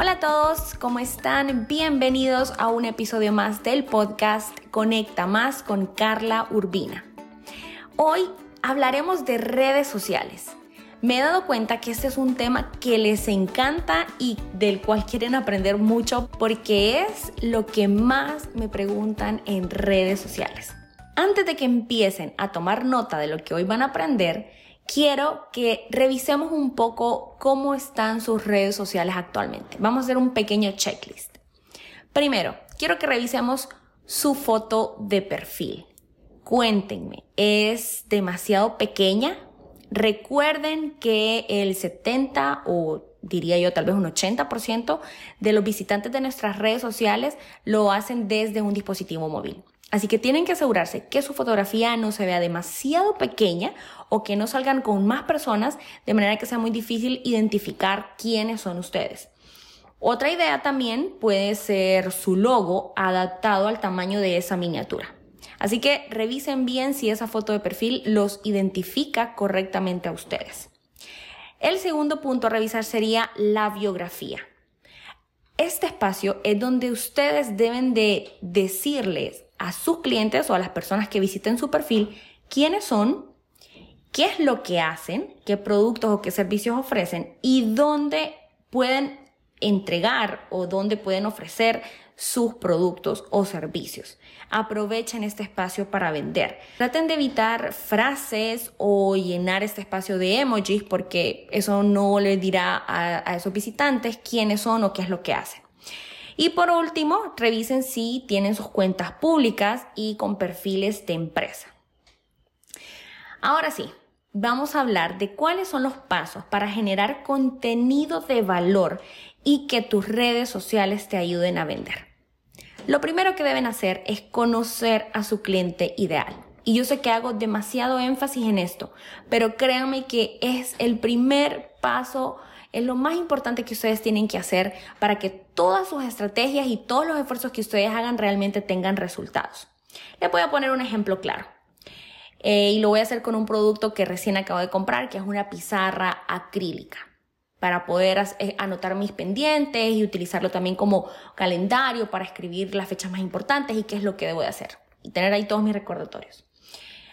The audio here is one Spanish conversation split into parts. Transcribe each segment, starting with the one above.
Hola a todos, ¿cómo están? Bienvenidos a un episodio más del podcast Conecta Más con Carla Urbina. Hoy hablaremos de redes sociales. Me he dado cuenta que este es un tema que les encanta y del cual quieren aprender mucho porque es lo que más me preguntan en redes sociales. Antes de que empiecen a tomar nota de lo que hoy van a aprender, quiero que revisemos un poco cómo están sus redes sociales actualmente. Vamos a hacer un pequeño checklist. Primero, quiero que revisemos su foto de perfil. Cuéntenme, ¿es demasiado pequeña? Recuerden que el 70 o diría yo tal vez un 80% de los visitantes de nuestras redes sociales lo hacen desde un dispositivo móvil. Así que tienen que asegurarse que su fotografía no se vea demasiado pequeña o que no salgan con más personas de manera que sea muy difícil identificar quiénes son ustedes. Otra idea también puede ser su logo adaptado al tamaño de esa miniatura. Así que revisen bien si esa foto de perfil los identifica correctamente a ustedes. El segundo punto a revisar sería la biografía. Este espacio es donde ustedes deben de decirles a sus clientes o a las personas que visiten su perfil quiénes son, qué es lo que hacen, qué productos o qué servicios ofrecen y dónde pueden entregar o dónde pueden ofrecer sus productos o servicios. Aprovechen este espacio para vender. Traten de evitar frases o llenar este espacio de emojis porque eso no les dirá a, a esos visitantes quiénes son o qué es lo que hacen. Y por último, revisen si tienen sus cuentas públicas y con perfiles de empresa. Ahora sí, vamos a hablar de cuáles son los pasos para generar contenido de valor y que tus redes sociales te ayuden a vender. Lo primero que deben hacer es conocer a su cliente ideal. Y yo sé que hago demasiado énfasis en esto, pero créanme que es el primer paso es lo más importante que ustedes tienen que hacer para que todas sus estrategias y todos los esfuerzos que ustedes hagan realmente tengan resultados. Les voy a poner un ejemplo claro. Eh, y lo voy a hacer con un producto que recién acabo de comprar, que es una pizarra acrílica, para poder eh, anotar mis pendientes y utilizarlo también como calendario para escribir las fechas más importantes y qué es lo que debo de hacer y tener ahí todos mis recordatorios.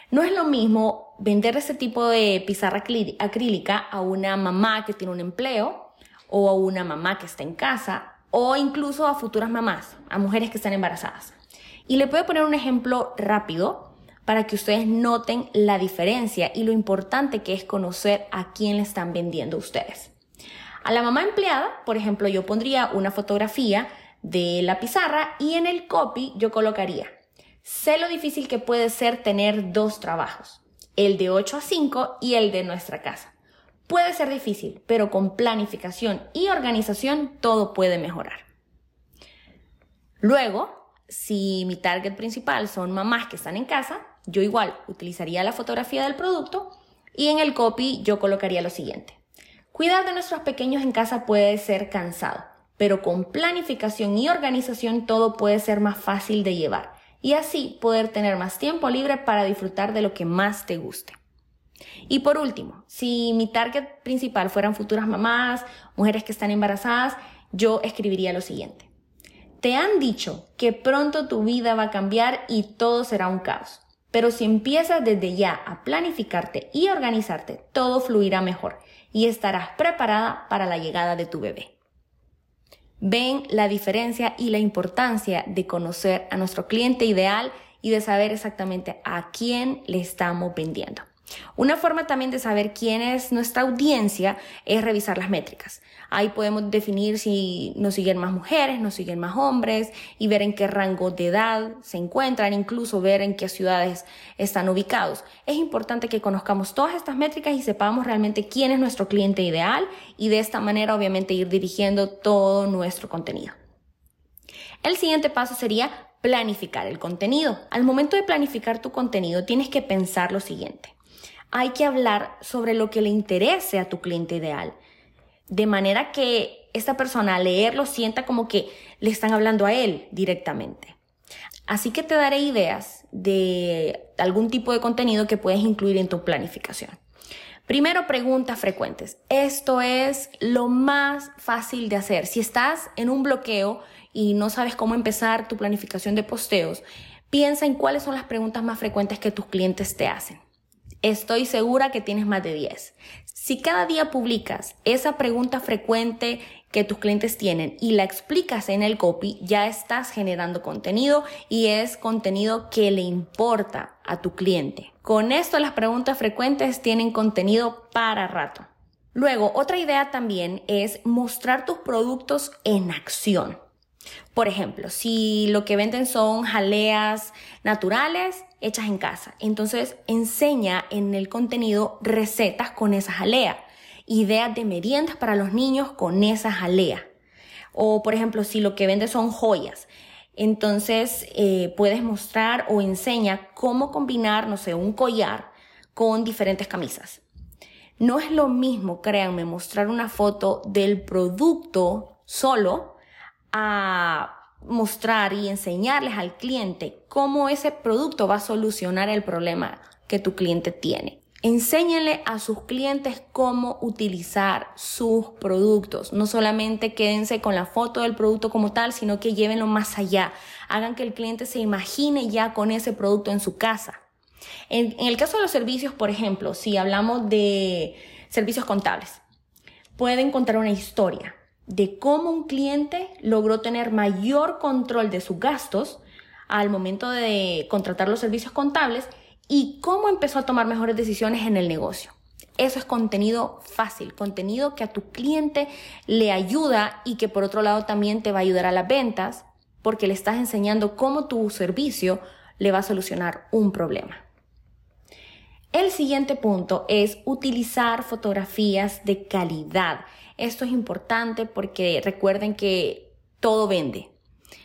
No es lo mismo vender ese tipo de pizarra acrílica a una mamá que tiene un empleo o a una mamá que está en casa o incluso a futuras mamás, a mujeres que están embarazadas. Y le a poner un ejemplo rápido para que ustedes noten la diferencia y lo importante que es conocer a quién le están vendiendo ustedes. A la mamá empleada, por ejemplo, yo pondría una fotografía de la pizarra y en el copy yo colocaría Sé lo difícil que puede ser tener dos trabajos, el de 8 a 5 y el de nuestra casa. Puede ser difícil, pero con planificación y organización todo puede mejorar. Luego, si mi target principal son mamás que están en casa, yo igual utilizaría la fotografía del producto y en el copy yo colocaría lo siguiente. Cuidar de nuestros pequeños en casa puede ser cansado, pero con planificación y organización todo puede ser más fácil de llevar y así poder tener más tiempo libre para disfrutar de lo que más te guste. Y por último, si mi target principal fueran futuras mamás, mujeres que están embarazadas, yo escribiría lo siguiente. Te han dicho que pronto tu vida va a cambiar y todo será un caos. Pero si empiezas desde ya a planificarte y organizarte, todo fluirá mejor y estarás preparada para la llegada de tu bebé ven la diferencia y la importancia de conocer a nuestro cliente ideal y de saber exactamente a quién le estamos vendiendo. Una forma también de saber quién es nuestra audiencia es revisar las métricas. Ahí podemos definir si nos siguen más mujeres, nos siguen más hombres y ver en qué rango de edad se encuentran, incluso ver en qué ciudades están ubicados. Es importante que conozcamos todas estas métricas y sepamos realmente quién es nuestro cliente ideal y de esta manera obviamente ir dirigiendo todo nuestro contenido. El siguiente paso sería planificar el contenido. Al momento de planificar tu contenido tienes que pensar lo siguiente hay que hablar sobre lo que le interese a tu cliente ideal. De manera que esta persona al leerlo sienta como que le están hablando a él directamente. Así que te daré ideas de algún tipo de contenido que puedes incluir en tu planificación. Primero, preguntas frecuentes. Esto es lo más fácil de hacer. Si estás en un bloqueo y no sabes cómo empezar tu planificación de posteos, piensa en cuáles son las preguntas más frecuentes que tus clientes te hacen. Estoy segura que tienes más de 10. Si cada día publicas esa pregunta frecuente que tus clientes tienen y la explicas en el copy, ya estás generando contenido y es contenido que le importa a tu cliente. Con esto las preguntas frecuentes tienen contenido para rato. Luego, otra idea también es mostrar tus productos en acción. Por ejemplo, si lo que venden son jaleas naturales hechas en casa, entonces enseña en el contenido recetas con esa jalea, ideas de meriendas para los niños con esa jalea. O por ejemplo, si lo que vende son joyas, entonces eh, puedes mostrar o enseña cómo combinar, no sé, un collar con diferentes camisas. No es lo mismo, créanme, mostrar una foto del producto solo a mostrar y enseñarles al cliente cómo ese producto va a solucionar el problema que tu cliente tiene. Enséñenle a sus clientes cómo utilizar sus productos. No solamente quédense con la foto del producto como tal, sino que llévenlo más allá. Hagan que el cliente se imagine ya con ese producto en su casa. En, en el caso de los servicios, por ejemplo, si hablamos de servicios contables, pueden contar una historia de cómo un cliente logró tener mayor control de sus gastos al momento de contratar los servicios contables y cómo empezó a tomar mejores decisiones en el negocio. Eso es contenido fácil, contenido que a tu cliente le ayuda y que por otro lado también te va a ayudar a las ventas porque le estás enseñando cómo tu servicio le va a solucionar un problema. El siguiente punto es utilizar fotografías de calidad. Esto es importante porque recuerden que todo vende.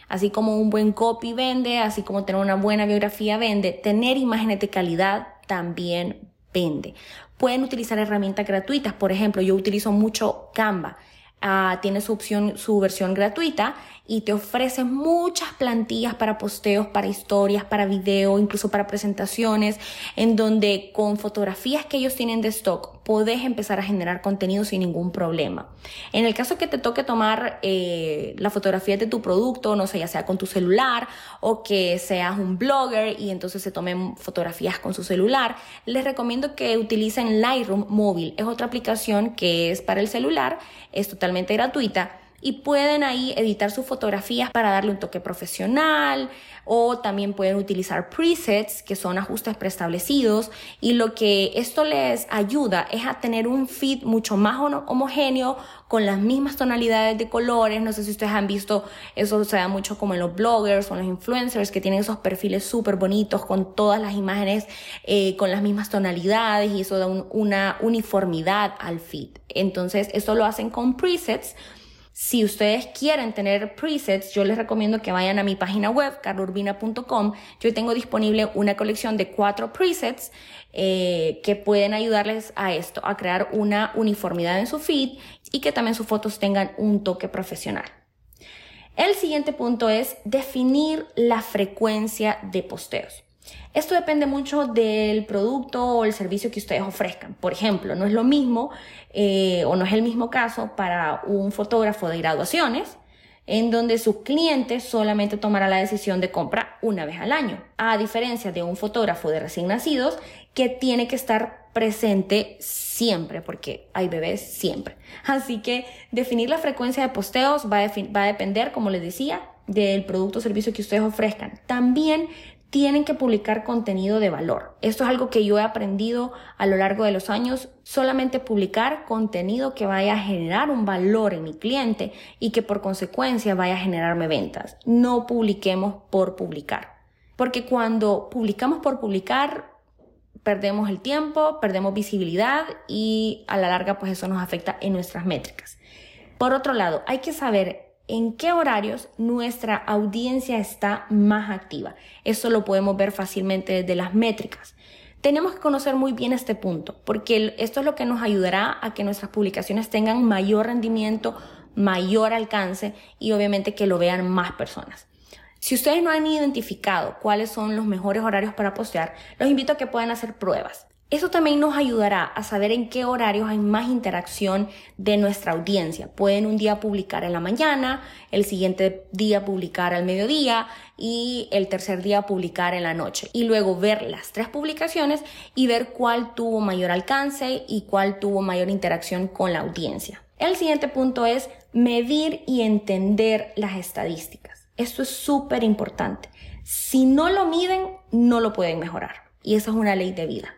Así como un buen copy vende, así como tener una buena biografía vende, tener imágenes de calidad también vende. Pueden utilizar herramientas gratuitas, por ejemplo, yo utilizo mucho Canva. Ah, tiene su opción, su versión gratuita y te ofrece muchas plantillas para posteos, para historias, para video, incluso para presentaciones, en donde con fotografías que ellos tienen de stock podés empezar a generar contenido sin ningún problema. En el caso que te toque tomar eh, la fotografía de tu producto, no sé, ya sea con tu celular o que seas un blogger y entonces se tomen fotografías con su celular, les recomiendo que utilicen Lightroom móvil. Es otra aplicación que es para el celular, es totalmente gratuita y pueden ahí editar sus fotografías para darle un toque profesional o también pueden utilizar presets que son ajustes preestablecidos y lo que esto les ayuda es a tener un feed mucho más homogéneo con las mismas tonalidades de colores. No sé si ustedes han visto, eso se da mucho como en los bloggers o en los influencers que tienen esos perfiles súper bonitos con todas las imágenes eh, con las mismas tonalidades y eso da una uniformidad al feed. Entonces, esto lo hacen con presets si ustedes quieren tener presets, yo les recomiendo que vayan a mi página web, carlourbina.com. Yo tengo disponible una colección de cuatro presets eh, que pueden ayudarles a esto, a crear una uniformidad en su feed y que también sus fotos tengan un toque profesional. El siguiente punto es definir la frecuencia de posteos. Esto depende mucho del producto o el servicio que ustedes ofrezcan. Por ejemplo, no es lo mismo eh, o no es el mismo caso para un fotógrafo de graduaciones en donde su cliente solamente tomará la decisión de compra una vez al año, a diferencia de un fotógrafo de recién nacidos que tiene que estar presente siempre, porque hay bebés siempre. Así que definir la frecuencia de posteos va a, va a depender, como les decía, del producto o servicio que ustedes ofrezcan. También tienen que publicar contenido de valor. Esto es algo que yo he aprendido a lo largo de los años, solamente publicar contenido que vaya a generar un valor en mi cliente y que por consecuencia vaya a generarme ventas. No publiquemos por publicar. Porque cuando publicamos por publicar, perdemos el tiempo, perdemos visibilidad y a la larga pues eso nos afecta en nuestras métricas. Por otro lado, hay que saber en qué horarios nuestra audiencia está más activa. Eso lo podemos ver fácilmente desde las métricas. Tenemos que conocer muy bien este punto, porque esto es lo que nos ayudará a que nuestras publicaciones tengan mayor rendimiento, mayor alcance y obviamente que lo vean más personas. Si ustedes no han identificado cuáles son los mejores horarios para postear, los invito a que puedan hacer pruebas. Eso también nos ayudará a saber en qué horarios hay más interacción de nuestra audiencia. Pueden un día publicar en la mañana, el siguiente día publicar al mediodía y el tercer día publicar en la noche. Y luego ver las tres publicaciones y ver cuál tuvo mayor alcance y cuál tuvo mayor interacción con la audiencia. El siguiente punto es medir y entender las estadísticas. Esto es súper importante. Si no lo miden, no lo pueden mejorar. Y esa es una ley de vida.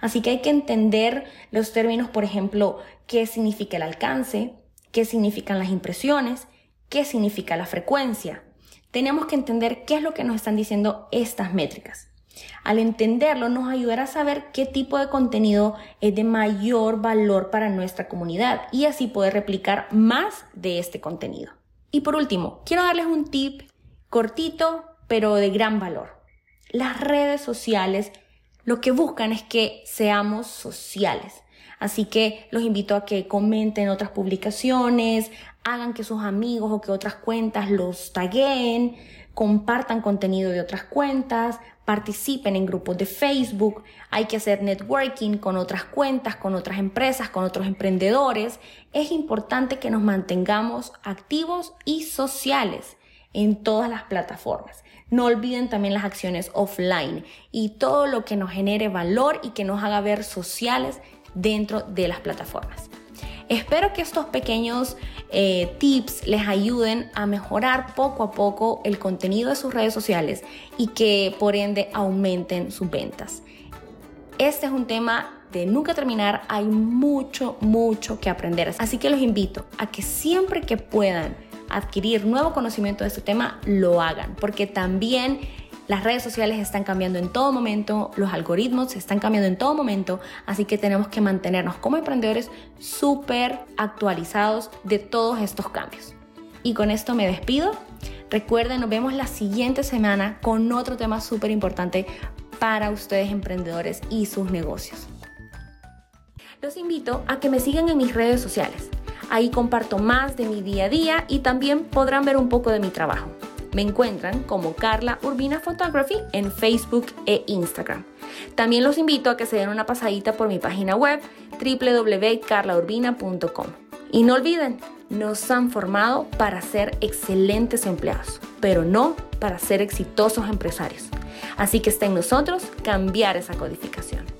Así que hay que entender los términos, por ejemplo, qué significa el alcance, qué significan las impresiones, qué significa la frecuencia. Tenemos que entender qué es lo que nos están diciendo estas métricas. Al entenderlo nos ayudará a saber qué tipo de contenido es de mayor valor para nuestra comunidad y así poder replicar más de este contenido. Y por último, quiero darles un tip cortito pero de gran valor. Las redes sociales lo que buscan es que seamos sociales. Así que los invito a que comenten otras publicaciones, hagan que sus amigos o que otras cuentas los taguen, compartan contenido de otras cuentas, participen en grupos de Facebook, hay que hacer networking con otras cuentas, con otras empresas, con otros emprendedores. Es importante que nos mantengamos activos y sociales en todas las plataformas. No olviden también las acciones offline y todo lo que nos genere valor y que nos haga ver sociales dentro de las plataformas. Espero que estos pequeños eh, tips les ayuden a mejorar poco a poco el contenido de sus redes sociales y que por ende aumenten sus ventas. Este es un tema de nunca terminar, hay mucho, mucho que aprender. Así que los invito a que siempre que puedan adquirir nuevo conocimiento de este tema, lo hagan, porque también las redes sociales están cambiando en todo momento, los algoritmos están cambiando en todo momento, así que tenemos que mantenernos como emprendedores súper actualizados de todos estos cambios. Y con esto me despido. Recuerden, nos vemos la siguiente semana con otro tema súper importante para ustedes emprendedores y sus negocios. Los invito a que me sigan en mis redes sociales. Ahí comparto más de mi día a día y también podrán ver un poco de mi trabajo. Me encuentran como Carla Urbina Photography en Facebook e Instagram. También los invito a que se den una pasadita por mi página web www.carlaurbina.com. Y no olviden, nos han formado para ser excelentes empleados, pero no para ser exitosos empresarios. Así que está en nosotros cambiar esa codificación.